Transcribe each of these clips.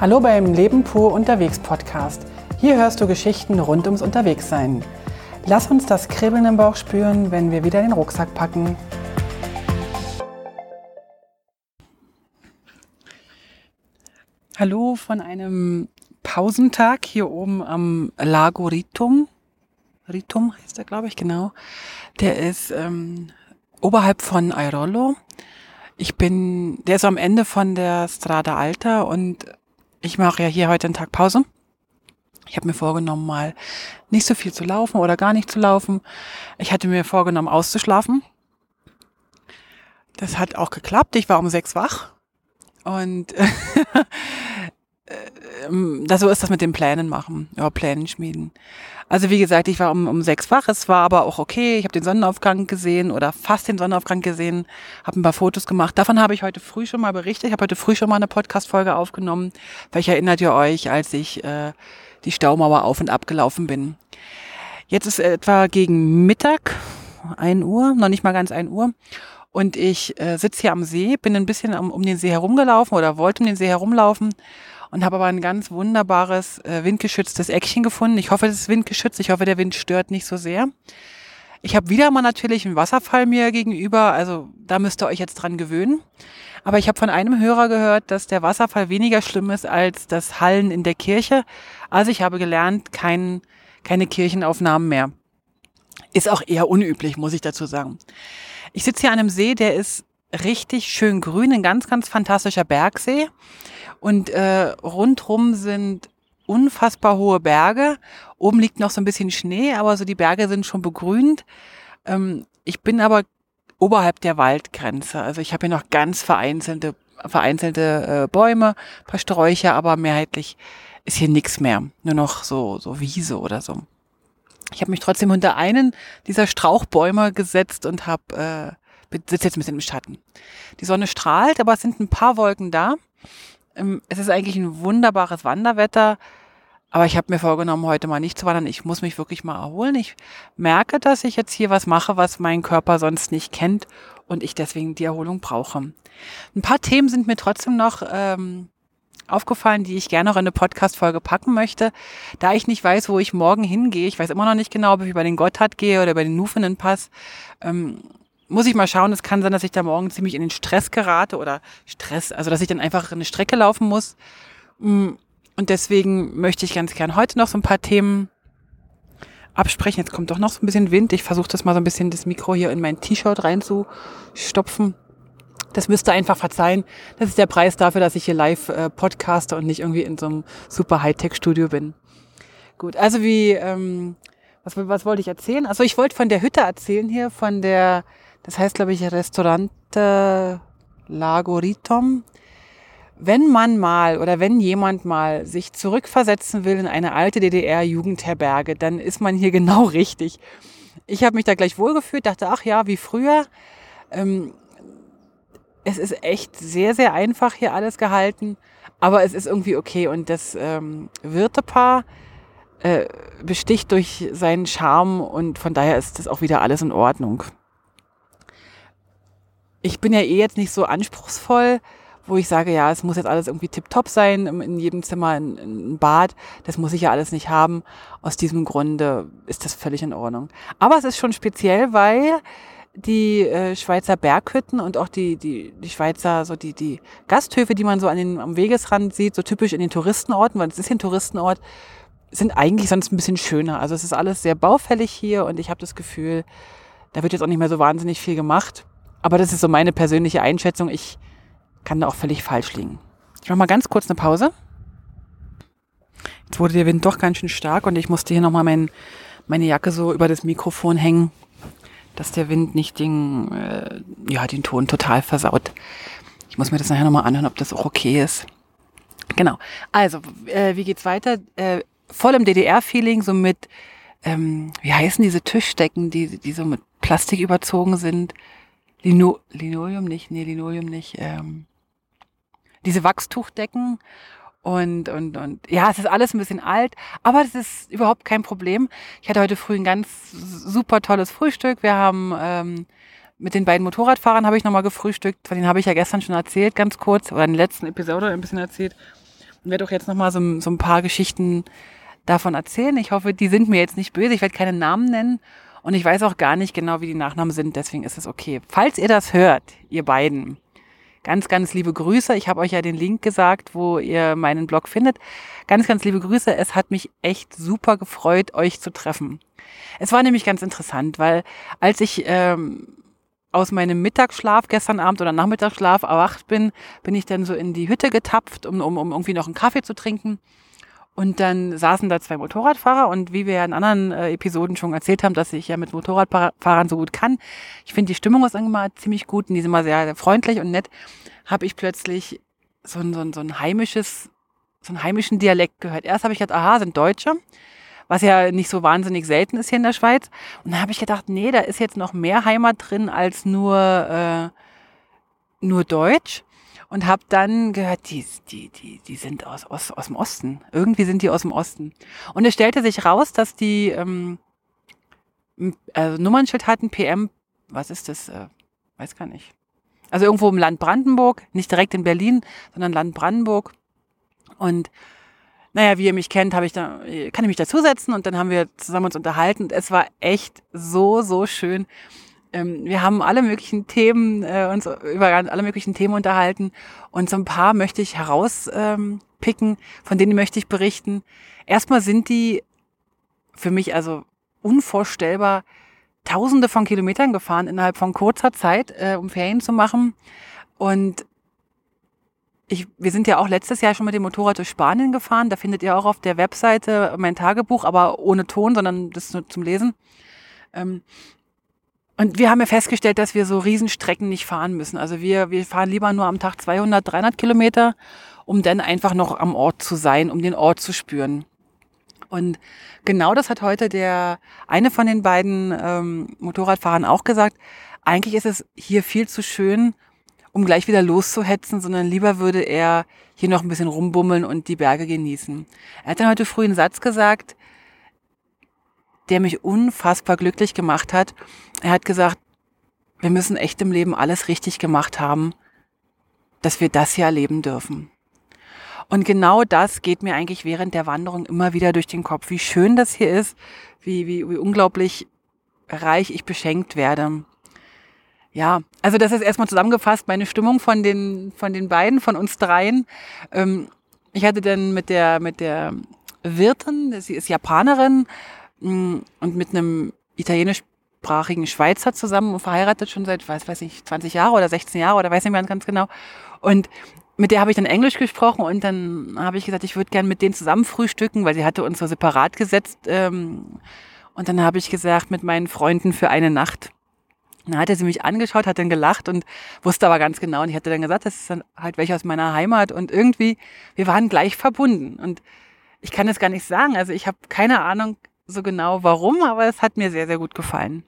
Hallo beim Leben pur unterwegs Podcast. Hier hörst du Geschichten rund ums Unterwegssein. Lass uns das Kribbeln im Bauch spüren, wenn wir wieder den Rucksack packen. Hallo von einem Pausentag hier oben am Lago Ritum. Ritum heißt er, glaube ich, genau. Der ist ähm, oberhalb von Airolo. Ich bin, der ist am Ende von der Strada Alta und ich mache ja hier heute einen Tag Pause. Ich habe mir vorgenommen, mal nicht so viel zu laufen oder gar nicht zu laufen. Ich hatte mir vorgenommen, auszuschlafen. Das hat auch geklappt. Ich war um sechs wach. Und ähm, da so ist das mit den Plänen machen, ja, Plänen schmieden. Also wie gesagt, ich war um, um sechs wach, es war aber auch okay. Ich habe den Sonnenaufgang gesehen oder fast den Sonnenaufgang gesehen, habe ein paar Fotos gemacht. Davon habe ich heute früh schon mal berichtet. Ich habe heute früh schon mal eine Podcast-Folge aufgenommen. Vielleicht erinnert ihr euch, als ich äh, die Staumauer auf und ab gelaufen bin. Jetzt ist etwa gegen Mittag, ein Uhr, noch nicht mal ganz ein Uhr. Und ich äh, sitze hier am See, bin ein bisschen um, um den See herumgelaufen oder wollte um den See herumlaufen und habe aber ein ganz wunderbares äh, windgeschütztes Eckchen gefunden. Ich hoffe, es ist windgeschützt. Ich hoffe, der Wind stört nicht so sehr. Ich habe wieder mal natürlich einen Wasserfall mir gegenüber, also da müsst ihr euch jetzt dran gewöhnen. Aber ich habe von einem Hörer gehört, dass der Wasserfall weniger schlimm ist als das Hallen in der Kirche. Also ich habe gelernt, kein, keine Kirchenaufnahmen mehr. Ist auch eher unüblich, muss ich dazu sagen. Ich sitze hier an einem See, der ist richtig schön grün, ein ganz, ganz fantastischer Bergsee. Und äh, rundrum sind unfassbar hohe Berge. Oben liegt noch so ein bisschen Schnee, aber so die Berge sind schon begrünt. Ähm, ich bin aber oberhalb der Waldgrenze. Also ich habe hier noch ganz vereinzelte, vereinzelte äh, Bäume, paar Sträucher, aber mehrheitlich ist hier nichts mehr. Nur noch so, so Wiese oder so. Ich habe mich trotzdem unter einen dieser Strauchbäume gesetzt und habe äh, sitze jetzt ein bisschen im Schatten. Die Sonne strahlt, aber es sind ein paar Wolken da. Ähm, es ist eigentlich ein wunderbares Wanderwetter, aber ich habe mir vorgenommen, heute mal nicht zu wandern. Ich muss mich wirklich mal erholen. Ich merke, dass ich jetzt hier was mache, was mein Körper sonst nicht kennt und ich deswegen die Erholung brauche. Ein paar Themen sind mir trotzdem noch ähm, aufgefallen, die ich gerne noch in eine Podcast-Folge packen möchte. Da ich nicht weiß, wo ich morgen hingehe, ich weiß immer noch nicht genau, ob ich über den Gotthard gehe oder über den Nufenen-Pass, ähm, muss ich mal schauen. Es kann sein, dass ich da morgen ziemlich in den Stress gerate oder Stress, also dass ich dann einfach eine Strecke laufen muss. Mm, und deswegen möchte ich ganz gern heute noch so ein paar Themen absprechen. Jetzt kommt doch noch so ein bisschen Wind. Ich versuche das mal so ein bisschen das Mikro hier in mein T-Shirt reinzustopfen. Das müsst ihr einfach verzeihen. Das ist der Preis dafür, dass ich hier live äh, podcaste und nicht irgendwie in so einem super Hightech-Studio bin. Gut, also wie, ähm, was, was wollte ich erzählen? Also ich wollte von der Hütte erzählen hier, von der das heißt, glaube ich, Restaurante Lago Ritom. Wenn man mal oder wenn jemand mal sich zurückversetzen will in eine alte DDR-Jugendherberge, dann ist man hier genau richtig. Ich habe mich da gleich wohlgefühlt, dachte, ach ja, wie früher. Ähm, es ist echt sehr, sehr einfach hier alles gehalten, aber es ist irgendwie okay. Und das ähm, Wirtepaar äh, besticht durch seinen Charme und von daher ist das auch wieder alles in Ordnung ich bin ja eh jetzt nicht so anspruchsvoll, wo ich sage, ja, es muss jetzt alles irgendwie tipptopp sein, in jedem Zimmer ein, ein, Bad. Das muss ich ja alles nicht haben. Aus diesem Grunde ist das völlig in Ordnung. Aber es ist schon speziell, weil die äh, Schweizer Berghütten und auch die, die, die Schweizer, so die, die Gasthöfe, die man so an den, am Wegesrand sieht, so typisch in den Touristenorten, weil es ist ein Touristenort, sind eigentlich sonst ein bisschen schöner. Also es ist alles sehr baufällig hier und ich habe das Gefühl, da wird jetzt auch nicht mehr so wahnsinnig viel gemacht. Aber das ist so meine persönliche Einschätzung. Ich kann da auch völlig falsch liegen. Ich mache mal ganz kurz eine Pause. Jetzt wurde der Wind doch ganz schön stark und ich musste hier nochmal mein, meine Jacke so über das Mikrofon hängen, dass der Wind nicht den, äh, ja, den Ton total versaut. Ich muss mir das nachher nochmal anhören, ob das auch okay ist. Genau. Also, äh, wie geht's weiter? Äh, voll im DDR-Feeling, so mit, ähm, wie heißen diese Tischdecken, die, die so mit Plastik überzogen sind? Lino, Linoleum nicht, nee, Linoleum nicht, ähm, diese Wachstuchdecken und, und, und ja, es ist alles ein bisschen alt, aber das ist überhaupt kein Problem. Ich hatte heute früh ein ganz super tolles Frühstück. Wir haben ähm, mit den beiden Motorradfahrern habe ich nochmal gefrühstückt, von denen habe ich ja gestern schon erzählt, ganz kurz, oder in der letzten Episode ein bisschen erzählt. und werde auch jetzt nochmal so, so ein paar Geschichten davon erzählen. Ich hoffe, die sind mir jetzt nicht böse. Ich werde keine Namen nennen und ich weiß auch gar nicht genau, wie die Nachnamen sind. Deswegen ist es okay. Falls ihr das hört, ihr beiden, ganz, ganz liebe Grüße. Ich habe euch ja den Link gesagt, wo ihr meinen Blog findet. Ganz, ganz liebe Grüße. Es hat mich echt super gefreut, euch zu treffen. Es war nämlich ganz interessant, weil als ich ähm, aus meinem Mittagsschlaf gestern Abend oder Nachmittagsschlaf erwacht bin, bin ich dann so in die Hütte getapft, um, um, um irgendwie noch einen Kaffee zu trinken. Und dann saßen da zwei Motorradfahrer und wie wir ja in anderen äh, Episoden schon erzählt haben, dass ich ja mit Motorradfahrern so gut kann. Ich finde, die Stimmung ist immer ziemlich gut und die sind immer sehr, freundlich und nett. Habe ich plötzlich so ein, so ein, so ein heimisches, so einen heimischen Dialekt gehört. Erst habe ich gedacht, aha, sind Deutsche was ja nicht so wahnsinnig selten ist hier in der Schweiz. Und dann habe ich gedacht, nee, da ist jetzt noch mehr Heimat drin als nur, äh, nur Deutsch. Und habe dann gehört, die, die, die, die sind aus, aus, aus dem Osten. Irgendwie sind die aus dem Osten. Und es stellte sich raus, dass die ähm, also Nummernschild hatten, PM, was ist das? Äh, weiß gar nicht. Also irgendwo im Land Brandenburg, nicht direkt in Berlin, sondern Land Brandenburg. Und naja, wie ihr mich kennt, habe ich da, kann ich mich dazusetzen und dann haben wir zusammen uns unterhalten. Es war echt so, so schön. Ähm, wir haben alle möglichen Themen, äh, uns über alle möglichen Themen unterhalten und so ein paar möchte ich herauspicken, ähm, von denen möchte ich berichten. Erstmal sind die für mich also unvorstellbar Tausende von Kilometern gefahren innerhalb von kurzer Zeit, äh, um Ferien zu machen. Und ich, wir sind ja auch letztes Jahr schon mit dem Motorrad durch Spanien gefahren. Da findet ihr auch auf der Webseite mein Tagebuch, aber ohne Ton, sondern das nur zum Lesen. Ähm, und wir haben ja festgestellt, dass wir so Riesenstrecken nicht fahren müssen. Also wir, wir fahren lieber nur am Tag 200, 300 Kilometer, um dann einfach noch am Ort zu sein, um den Ort zu spüren. Und genau das hat heute der eine von den beiden ähm, Motorradfahrern auch gesagt. Eigentlich ist es hier viel zu schön, um gleich wieder loszuhetzen, sondern lieber würde er hier noch ein bisschen rumbummeln und die Berge genießen. Er hat dann heute früh einen Satz gesagt, der mich unfassbar glücklich gemacht hat. Er hat gesagt, wir müssen echt im Leben alles richtig gemacht haben, dass wir das hier erleben dürfen. Und genau das geht mir eigentlich während der Wanderung immer wieder durch den Kopf. Wie schön das hier ist, wie, wie, wie unglaublich reich ich beschenkt werde. Ja, also das ist erstmal zusammengefasst meine Stimmung von den, von den beiden, von uns dreien. Ähm, ich hatte dann mit der, mit der Wirtin, sie ist Japanerin und mit einem italienischsprachigen Schweizer zusammen und verheiratet schon seit, weiß, weiß ich, 20 Jahre oder 16 Jahre oder weiß nicht mehr ganz genau. Und mit der habe ich dann Englisch gesprochen und dann habe ich gesagt, ich würde gern mit denen zusammen frühstücken, weil sie hatte uns so separat gesetzt. Ähm, und dann habe ich gesagt, mit meinen Freunden für eine Nacht. Dann hat er sie mich angeschaut, hat dann gelacht und wusste aber ganz genau. Und ich hatte dann gesagt, das ist dann halt welche aus meiner Heimat. Und irgendwie, wir waren gleich verbunden. Und ich kann es gar nicht sagen. Also ich habe keine Ahnung so genau warum, aber es hat mir sehr, sehr gut gefallen.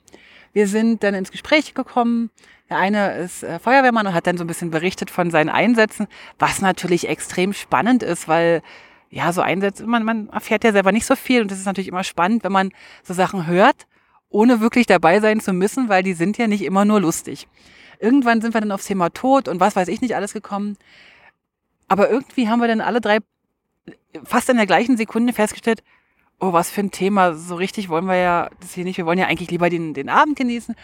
Wir sind dann ins Gespräch gekommen. Der eine ist äh, Feuerwehrmann und hat dann so ein bisschen berichtet von seinen Einsätzen, was natürlich extrem spannend ist, weil ja, so Einsätze, man, man erfährt ja selber nicht so viel und das ist natürlich immer spannend, wenn man so Sachen hört ohne wirklich dabei sein zu müssen, weil die sind ja nicht immer nur lustig. Irgendwann sind wir dann aufs Thema Tod und was weiß ich nicht alles gekommen. Aber irgendwie haben wir dann alle drei fast in der gleichen Sekunde festgestellt, oh, was für ein Thema, so richtig wollen wir ja das hier nicht. Wir wollen ja eigentlich lieber den, den Abend genießen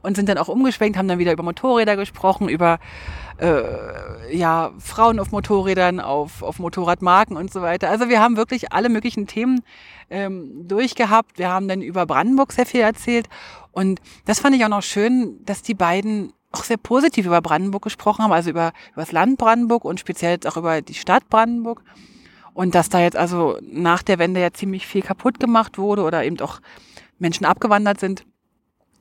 und sind dann auch umgeschwenkt, haben dann wieder über Motorräder gesprochen, über äh, ja, Frauen auf Motorrädern, auf, auf Motorradmarken und so weiter. Also wir haben wirklich alle möglichen Themen ähm, durchgehabt. Wir haben dann über Brandenburg sehr viel erzählt und das fand ich auch noch schön, dass die beiden auch sehr positiv über Brandenburg gesprochen haben, also über, über das Land Brandenburg und speziell auch über die Stadt Brandenburg. Und dass da jetzt also nach der Wende ja ziemlich viel kaputt gemacht wurde oder eben auch Menschen abgewandert sind.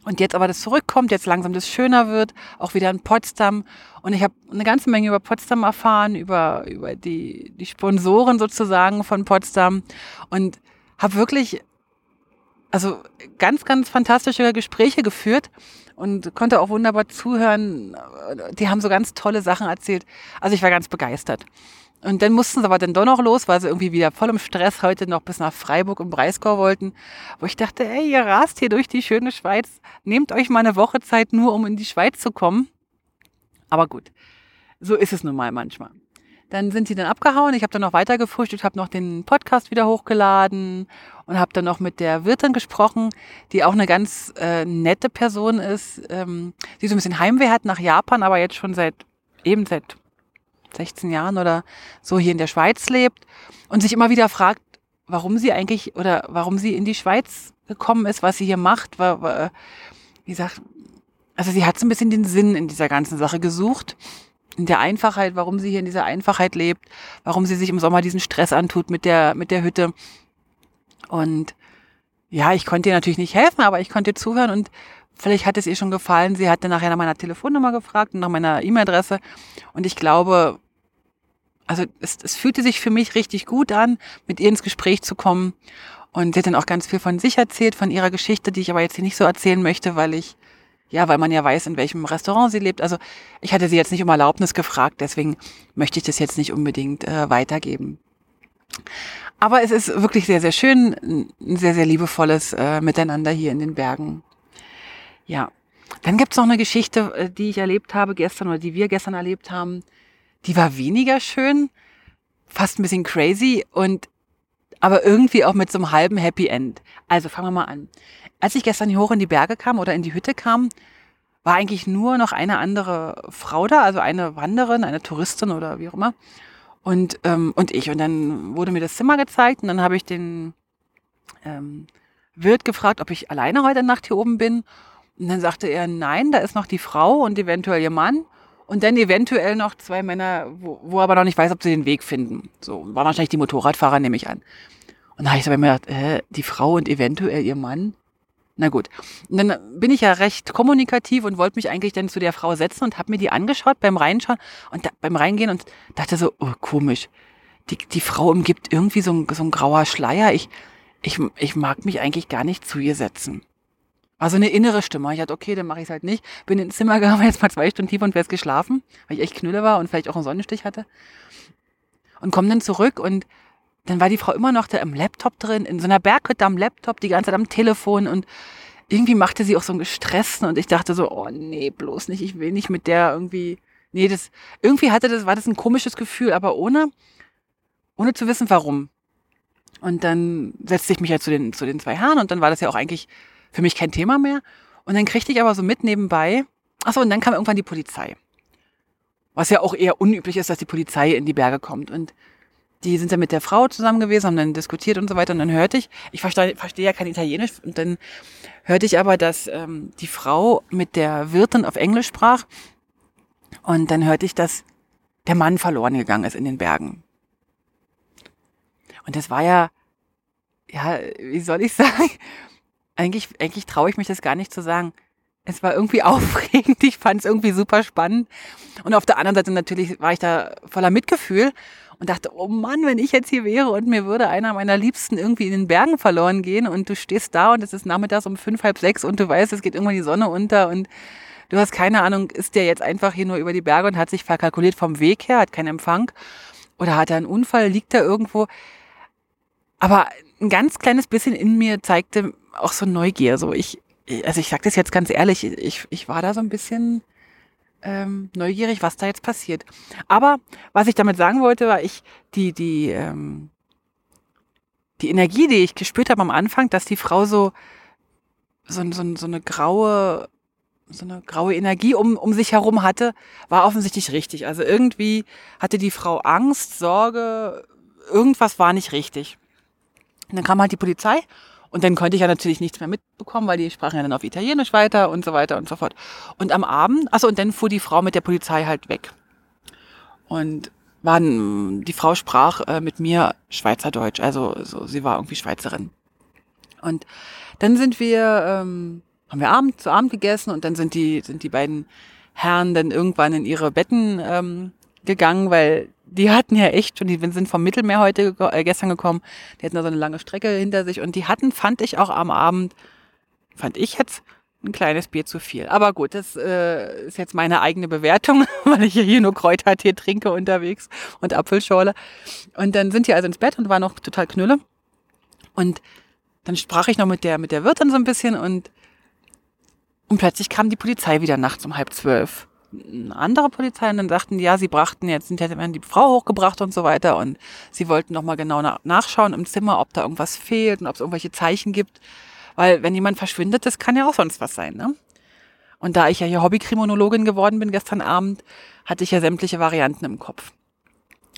Und jetzt aber das zurückkommt, jetzt langsam das schöner wird, auch wieder in Potsdam. Und ich habe eine ganze Menge über Potsdam erfahren, über, über die, die Sponsoren sozusagen von Potsdam und habe wirklich also ganz, ganz fantastische Gespräche geführt und konnte auch wunderbar zuhören. Die haben so ganz tolle Sachen erzählt. Also ich war ganz begeistert. Und dann mussten sie aber dann doch noch los, weil sie irgendwie wieder voll im Stress heute noch bis nach Freiburg und Breisgau wollten. Wo ich dachte, ey, ihr rast hier durch die schöne Schweiz. Nehmt euch mal eine Woche Zeit nur, um in die Schweiz zu kommen. Aber gut, so ist es nun mal manchmal. dann sind sie dann abgehauen. Ich habe dann noch weiter gefrühstückt, habe noch den Podcast wieder hochgeladen und habe dann noch mit der Wirtin gesprochen, die auch eine ganz äh, nette Person ist, ähm, die so ein bisschen Heimweh hat nach Japan, aber jetzt schon seit eben seit 16 Jahren oder so hier in der Schweiz lebt und sich immer wieder fragt, warum sie eigentlich oder warum sie in die Schweiz gekommen ist, was sie hier macht. Wie gesagt, also sie hat so ein bisschen den Sinn in dieser ganzen Sache gesucht in der Einfachheit, warum sie hier in dieser Einfachheit lebt, warum sie sich im Sommer diesen Stress antut mit der, mit der Hütte. Und ja, ich konnte ihr natürlich nicht helfen, aber ich konnte ihr zuhören und vielleicht hat es ihr schon gefallen. Sie hatte nachher nach meiner Telefonnummer gefragt und nach meiner E-Mail-Adresse. Und ich glaube, also es, es fühlte sich für mich richtig gut an, mit ihr ins Gespräch zu kommen. Und sie hat dann auch ganz viel von sich erzählt, von ihrer Geschichte, die ich aber jetzt hier nicht so erzählen möchte, weil ich ja, weil man ja weiß, in welchem Restaurant sie lebt. Also ich hatte sie jetzt nicht um Erlaubnis gefragt, deswegen möchte ich das jetzt nicht unbedingt äh, weitergeben. Aber es ist wirklich sehr, sehr schön, ein sehr, sehr liebevolles äh, Miteinander hier in den Bergen. Ja, dann gibt's noch eine Geschichte, äh, die ich erlebt habe gestern oder die wir gestern erlebt haben. Die war weniger schön, fast ein bisschen crazy und aber irgendwie auch mit so einem halben Happy End. Also fangen wir mal an. Als ich gestern hier hoch in die Berge kam oder in die Hütte kam, war eigentlich nur noch eine andere Frau da, also eine Wanderin, eine Touristin oder wie auch immer. Und, ähm, und ich. Und dann wurde mir das Zimmer gezeigt und dann habe ich den ähm, Wirt gefragt, ob ich alleine heute Nacht hier oben bin. Und dann sagte er, nein, da ist noch die Frau und eventuell ihr Mann. Und dann eventuell noch zwei Männer, wo, wo aber noch nicht weiß, ob sie den Weg finden. So, war wahrscheinlich die Motorradfahrer, nehme ich an. Und da habe ich so mir gedacht, äh, die Frau und eventuell ihr Mann. Na gut. Und dann bin ich ja recht kommunikativ und wollte mich eigentlich dann zu der Frau setzen und habe mir die angeschaut beim Reinschauen und da, beim Reingehen und dachte so, oh, komisch. Die, die Frau umgibt irgendwie so ein, so ein grauer Schleier. Ich, ich, ich mag mich eigentlich gar nicht zu ihr setzen. War so eine innere Stimme. Ich dachte, okay, dann mache ich es halt nicht. Bin ins Zimmer gegangen, jetzt mal zwei Stunden tief und wäre geschlafen, weil ich echt knülle war und vielleicht auch einen Sonnenstich hatte. Und komme dann zurück und dann war die Frau immer noch da im Laptop drin, in so einer Berghütte am Laptop, die ganze Zeit am Telefon und irgendwie machte sie auch so einen gestressten und ich dachte so, oh nee, bloß nicht, ich will nicht mit der irgendwie, nee, das, irgendwie hatte das, war das ein komisches Gefühl, aber ohne, ohne zu wissen warum. Und dann setzte ich mich halt zu den, zu den zwei Herren und dann war das ja auch eigentlich für mich kein Thema mehr. Und dann kriegte ich aber so mit nebenbei, achso, und dann kam irgendwann die Polizei. Was ja auch eher unüblich ist, dass die Polizei in die Berge kommt. Und die sind dann mit der Frau zusammen gewesen, haben dann diskutiert und so weiter. Und dann hörte ich, ich verstehe, verstehe ja kein Italienisch, und dann hörte ich aber, dass ähm, die Frau mit der Wirtin auf Englisch sprach. Und dann hörte ich, dass der Mann verloren gegangen ist in den Bergen. Und das war ja, ja, wie soll ich sagen? Eigentlich, eigentlich traue ich mich das gar nicht zu sagen. Es war irgendwie aufregend, ich fand es irgendwie super spannend. Und auf der anderen Seite natürlich war ich da voller Mitgefühl und dachte, oh Mann, wenn ich jetzt hier wäre und mir würde einer meiner Liebsten irgendwie in den Bergen verloren gehen und du stehst da und es ist nachmittags um fünf, halb sechs und du weißt, es geht irgendwann die Sonne unter und du hast keine Ahnung, ist der jetzt einfach hier nur über die Berge und hat sich verkalkuliert vom Weg her, hat keinen Empfang oder hat er einen Unfall, liegt er irgendwo. Aber ein ganz kleines bisschen in mir zeigte auch so Neugier. So ich, also ich sage das jetzt ganz ehrlich, ich, ich war da so ein bisschen ähm, neugierig, was da jetzt passiert. Aber was ich damit sagen wollte, war ich die die ähm, die Energie, die ich gespürt habe am Anfang, dass die Frau so so, so, so eine graue so eine graue Energie um, um sich herum hatte, war offensichtlich richtig. Also irgendwie hatte die Frau Angst, Sorge, irgendwas war nicht richtig. Und dann kam halt die Polizei und dann konnte ich ja natürlich nichts mehr mitbekommen, weil die sprachen ja dann auf Italienisch weiter und so weiter und so fort. Und am Abend, also und dann fuhr die Frau mit der Polizei halt weg. Und waren, die Frau sprach äh, mit mir Schweizerdeutsch, also so, sie war irgendwie Schweizerin. Und dann sind wir, ähm, haben wir Abend zu Abend gegessen und dann sind die, sind die beiden Herren dann irgendwann in ihre Betten ähm, gegangen, weil die hatten ja echt schon, die sind vom Mittelmeer heute äh, gestern gekommen, die hatten da so eine lange Strecke hinter sich und die hatten, fand ich auch am Abend, fand ich jetzt ein kleines Bier zu viel. Aber gut, das äh, ist jetzt meine eigene Bewertung, weil ich hier nur Kräutertee trinke unterwegs und Apfelschorle. Und dann sind die also ins Bett und waren noch total knülle. Und dann sprach ich noch mit der, mit der Wirtin so ein bisschen und, und plötzlich kam die Polizei wieder nachts um halb zwölf eine andere Polizei und dann sagten die, ja, sie brachten jetzt, sind jetzt die Frau hochgebracht und so weiter und sie wollten nochmal genau nachschauen im Zimmer, ob da irgendwas fehlt und ob es irgendwelche Zeichen gibt. Weil wenn jemand verschwindet, das kann ja auch sonst was sein, ne? Und da ich ja hier Hobbykriminologin geworden bin gestern Abend, hatte ich ja sämtliche Varianten im Kopf.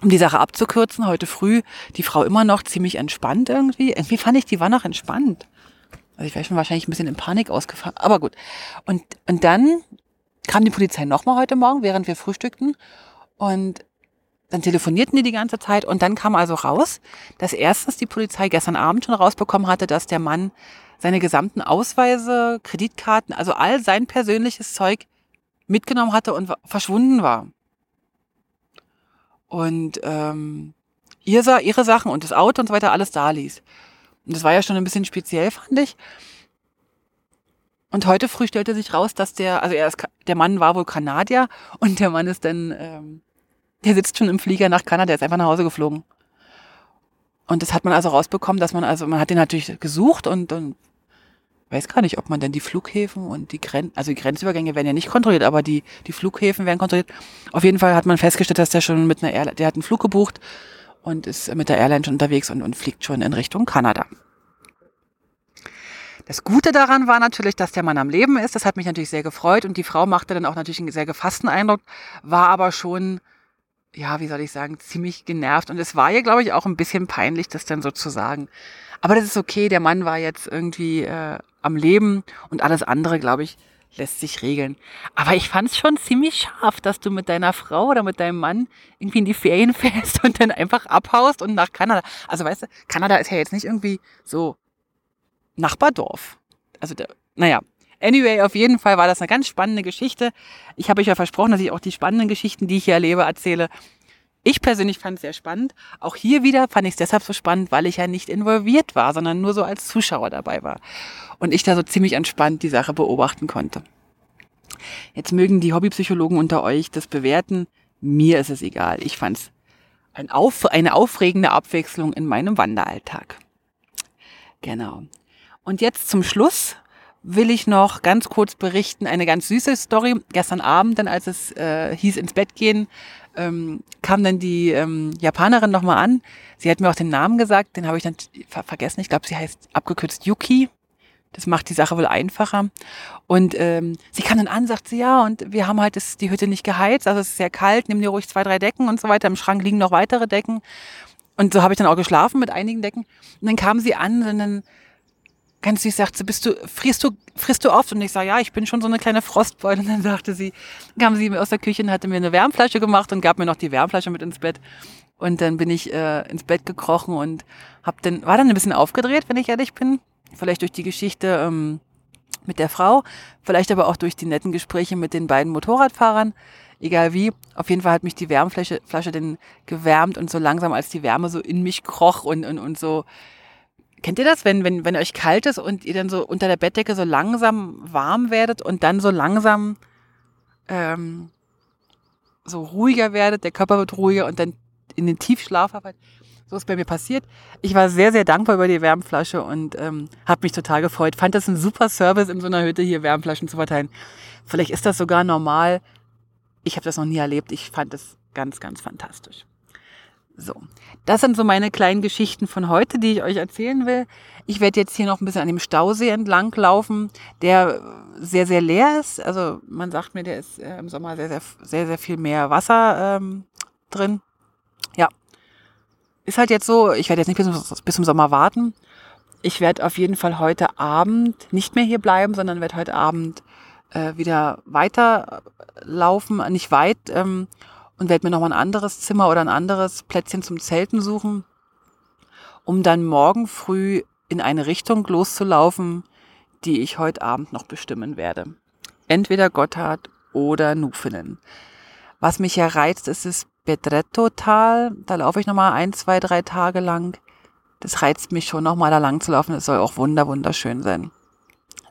Um die Sache abzukürzen, heute früh die Frau immer noch ziemlich entspannt irgendwie. Irgendwie fand ich, die war noch entspannt. Also ich wäre schon wahrscheinlich ein bisschen in Panik ausgefahren, aber gut. Und, und dann kam die Polizei nochmal heute Morgen, während wir frühstückten. Und dann telefonierten die die ganze Zeit. Und dann kam also raus, dass erstens die Polizei gestern Abend schon rausbekommen hatte, dass der Mann seine gesamten Ausweise, Kreditkarten, also all sein persönliches Zeug mitgenommen hatte und verschwunden war. Und ähm, ihr sah ihre Sachen und das Auto und so weiter alles da ließ. Und das war ja schon ein bisschen speziell, fand ich. Und heute früh stellte sich raus, dass der, also er ist, der Mann war wohl Kanadier und der Mann ist dann, ähm, der sitzt schon im Flieger nach Kanada, der ist einfach nach Hause geflogen. Und das hat man also rausbekommen, dass man, also man hat den natürlich gesucht und, und weiß gar nicht, ob man denn die Flughäfen und die Grenzen, also die Grenzübergänge werden ja nicht kontrolliert, aber die, die Flughäfen werden kontrolliert. Auf jeden Fall hat man festgestellt, dass der schon mit einer Airline, der hat einen Flug gebucht und ist mit der Airline schon unterwegs und, und fliegt schon in Richtung Kanada. Das Gute daran war natürlich, dass der Mann am Leben ist. Das hat mich natürlich sehr gefreut und die Frau machte dann auch natürlich einen sehr gefassten Eindruck, war aber schon, ja, wie soll ich sagen, ziemlich genervt und es war ihr, glaube ich, auch ein bisschen peinlich, das dann so zu sagen. Aber das ist okay, der Mann war jetzt irgendwie äh, am Leben und alles andere, glaube ich, lässt sich regeln. Aber ich fand es schon ziemlich scharf, dass du mit deiner Frau oder mit deinem Mann irgendwie in die Ferien fährst und dann einfach abhaust und nach Kanada. Also weißt du, Kanada ist ja jetzt nicht irgendwie so Nachbardorf. Also, der, naja. Anyway, auf jeden Fall war das eine ganz spannende Geschichte. Ich habe euch ja versprochen, dass ich auch die spannenden Geschichten, die ich hier erlebe, erzähle. Ich persönlich fand es sehr spannend. Auch hier wieder fand ich es deshalb so spannend, weil ich ja nicht involviert war, sondern nur so als Zuschauer dabei war. Und ich da so ziemlich entspannt die Sache beobachten konnte. Jetzt mögen die Hobbypsychologen unter euch das bewerten. Mir ist es egal. Ich fand es ein auf, eine aufregende Abwechslung in meinem Wanderalltag. Genau. Und jetzt zum Schluss will ich noch ganz kurz berichten, eine ganz süße Story. Gestern Abend, dann als es äh, hieß ins Bett gehen, ähm, kam dann die ähm, Japanerin nochmal an. Sie hat mir auch den Namen gesagt, den habe ich dann ver vergessen. Ich glaube, sie heißt abgekürzt Yuki. Das macht die Sache wohl einfacher. Und ähm, sie kam dann an, sagt sie, ja, und wir haben halt das, die Hütte nicht geheizt, also es ist sehr kalt, nimm dir ruhig zwei, drei Decken und so weiter. Im Schrank liegen noch weitere Decken. Und so habe ich dann auch geschlafen mit einigen Decken. Und dann kam sie an und dann ganz süß sagt sie, bist du, frierst du, frierst du oft? Und ich sage, ja, ich bin schon so eine kleine Frostbeule. Und dann sagte sie, kam sie aus der Küche und hatte mir eine Wärmflasche gemacht und gab mir noch die Wärmflasche mit ins Bett. Und dann bin ich äh, ins Bett gekrochen und hab dann, war dann ein bisschen aufgedreht, wenn ich ehrlich bin. Vielleicht durch die Geschichte ähm, mit der Frau, vielleicht aber auch durch die netten Gespräche mit den beiden Motorradfahrern. Egal wie, auf jeden Fall hat mich die Wärmflasche Flasche dann gewärmt und so langsam, als die Wärme so in mich kroch und, und, und so Kennt ihr das, wenn, wenn, wenn euch kalt ist und ihr dann so unter der Bettdecke so langsam warm werdet und dann so langsam ähm, so ruhiger werdet, der Körper wird ruhiger und dann in den Tiefschlaf arbeitet? So ist bei mir passiert. Ich war sehr, sehr dankbar über die Wärmflasche und ähm, habe mich total gefreut. Fand das ein super Service, in so einer Hütte hier Wärmflaschen zu verteilen. Vielleicht ist das sogar normal. Ich habe das noch nie erlebt. Ich fand das ganz, ganz fantastisch. So, das sind so meine kleinen Geschichten von heute, die ich euch erzählen will. Ich werde jetzt hier noch ein bisschen an dem Stausee entlang laufen, der sehr, sehr leer ist. Also man sagt mir, der ist äh, im Sommer sehr, sehr, sehr, sehr viel mehr Wasser ähm, drin. Ja, ist halt jetzt so, ich werde jetzt nicht bis, bis zum Sommer warten. Ich werde auf jeden Fall heute Abend nicht mehr hier bleiben, sondern werde heute Abend äh, wieder weiterlaufen, nicht weit. Ähm, und werde mir nochmal ein anderes Zimmer oder ein anderes Plätzchen zum Zelten suchen, um dann morgen früh in eine Richtung loszulaufen, die ich heute Abend noch bestimmen werde. Entweder Gotthard oder Nufenen. Was mich ja reizt, ist das Bedretto-Tal. Da laufe ich nochmal ein, zwei, drei Tage lang. Das reizt mich schon nochmal da lang zu laufen. Es soll auch wunder, wunderschön sein.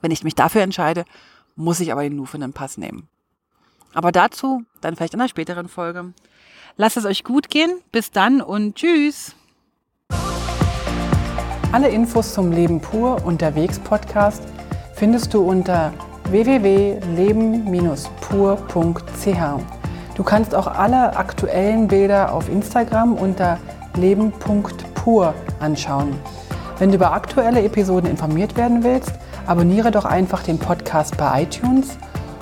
Wenn ich mich dafür entscheide, muss ich aber den Nufenen-Pass nehmen. Aber dazu dann vielleicht in einer späteren Folge. Lasst es euch gut gehen. Bis dann und tschüss. Alle Infos zum Leben pur unterwegs Podcast findest du unter www.leben-pur.ch. Du kannst auch alle aktuellen Bilder auf Instagram unter leben.pur anschauen. Wenn du über aktuelle Episoden informiert werden willst, abonniere doch einfach den Podcast bei iTunes